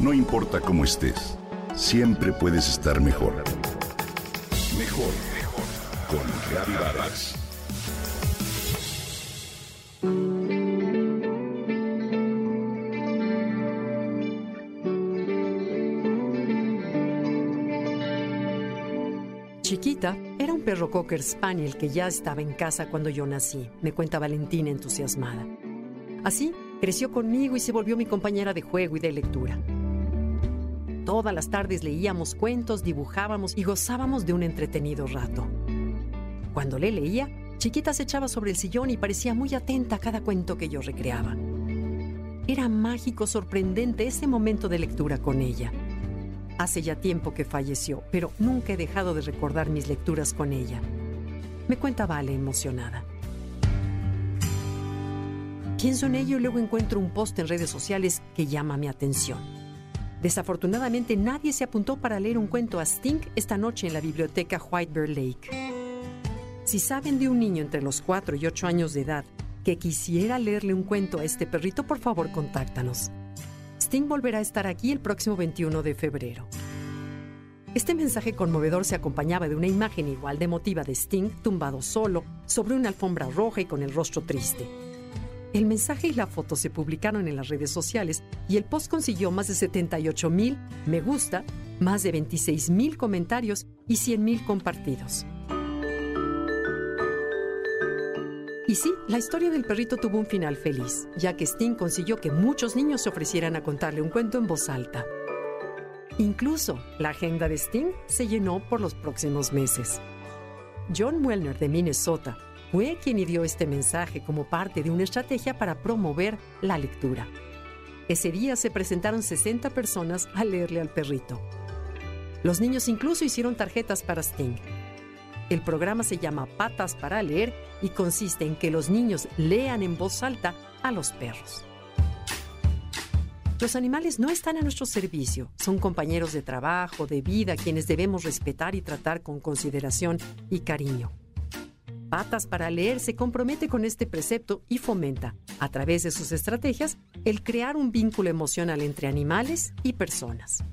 No importa cómo estés, siempre puedes estar mejor. Mejor, mejor. Con Vargas. Chiquita era un perro cocker spaniel que ya estaba en casa cuando yo nací, me cuenta Valentina entusiasmada. Así, creció conmigo y se volvió mi compañera de juego y de lectura. Todas las tardes leíamos cuentos, dibujábamos y gozábamos de un entretenido rato. Cuando le leía, Chiquita se echaba sobre el sillón y parecía muy atenta a cada cuento que yo recreaba. Era mágico, sorprendente ese momento de lectura con ella. Hace ya tiempo que falleció, pero nunca he dejado de recordar mis lecturas con ella. Me cuenta Vale emocionada. Pienso en ello y luego encuentro un post en redes sociales que llama mi atención. Desafortunadamente nadie se apuntó para leer un cuento a Sting esta noche en la biblioteca White Bear Lake. Si saben de un niño entre los 4 y 8 años de edad que quisiera leerle un cuento a este perrito, por favor contáctanos. Sting volverá a estar aquí el próximo 21 de febrero. Este mensaje conmovedor se acompañaba de una imagen igual de emotiva de Sting tumbado solo sobre una alfombra roja y con el rostro triste. El mensaje y la foto se publicaron en las redes sociales y el post consiguió más de 78 mil me gusta, más de 26 mil comentarios y 100 mil compartidos. Y sí, la historia del perrito tuvo un final feliz, ya que Sting consiguió que muchos niños se ofrecieran a contarle un cuento en voz alta. Incluso la agenda de Sting se llenó por los próximos meses. John Wellner de Minnesota fue quien ideó este mensaje como parte de una estrategia para promover la lectura. Ese día se presentaron 60 personas a leerle al perrito. Los niños incluso hicieron tarjetas para Sting. El programa se llama Patas para leer y consiste en que los niños lean en voz alta a los perros. Los animales no están a nuestro servicio, son compañeros de trabajo, de vida, quienes debemos respetar y tratar con consideración y cariño. Patas para leer se compromete con este precepto y fomenta, a través de sus estrategias, el crear un vínculo emocional entre animales y personas.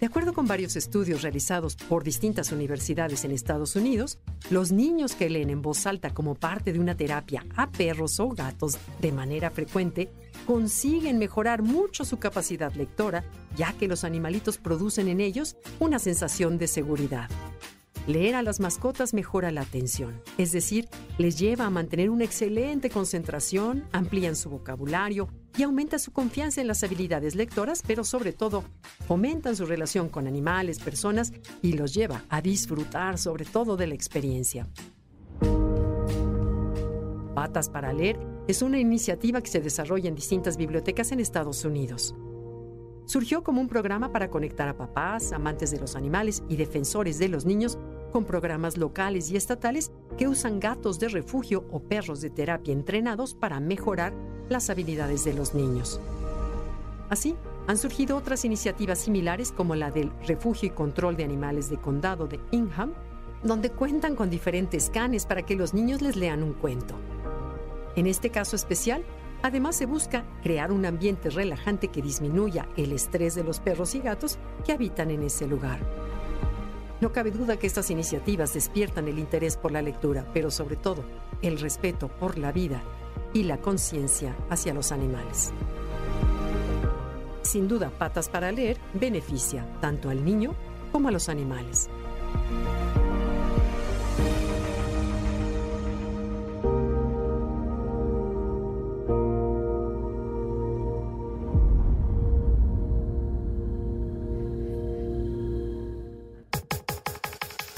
De acuerdo con varios estudios realizados por distintas universidades en Estados Unidos, los niños que leen en voz alta como parte de una terapia a perros o gatos de manera frecuente consiguen mejorar mucho su capacidad lectora, ya que los animalitos producen en ellos una sensación de seguridad. Leer a las mascotas mejora la atención, es decir, les lleva a mantener una excelente concentración, amplían su vocabulario y aumenta su confianza en las habilidades lectoras, pero sobre todo fomentan su relación con animales, personas y los lleva a disfrutar sobre todo de la experiencia. Patas para leer es una iniciativa que se desarrolla en distintas bibliotecas en Estados Unidos. Surgió como un programa para conectar a papás, amantes de los animales y defensores de los niños con programas locales y estatales que usan gatos de refugio o perros de terapia entrenados para mejorar las habilidades de los niños. Así, han surgido otras iniciativas similares como la del Refugio y Control de Animales de Condado de Ingham, donde cuentan con diferentes canes para que los niños les lean un cuento. En este caso especial, además se busca crear un ambiente relajante que disminuya el estrés de los perros y gatos que habitan en ese lugar. No cabe duda que estas iniciativas despiertan el interés por la lectura, pero sobre todo el respeto por la vida y la conciencia hacia los animales. Sin duda, Patas para Leer beneficia tanto al niño como a los animales.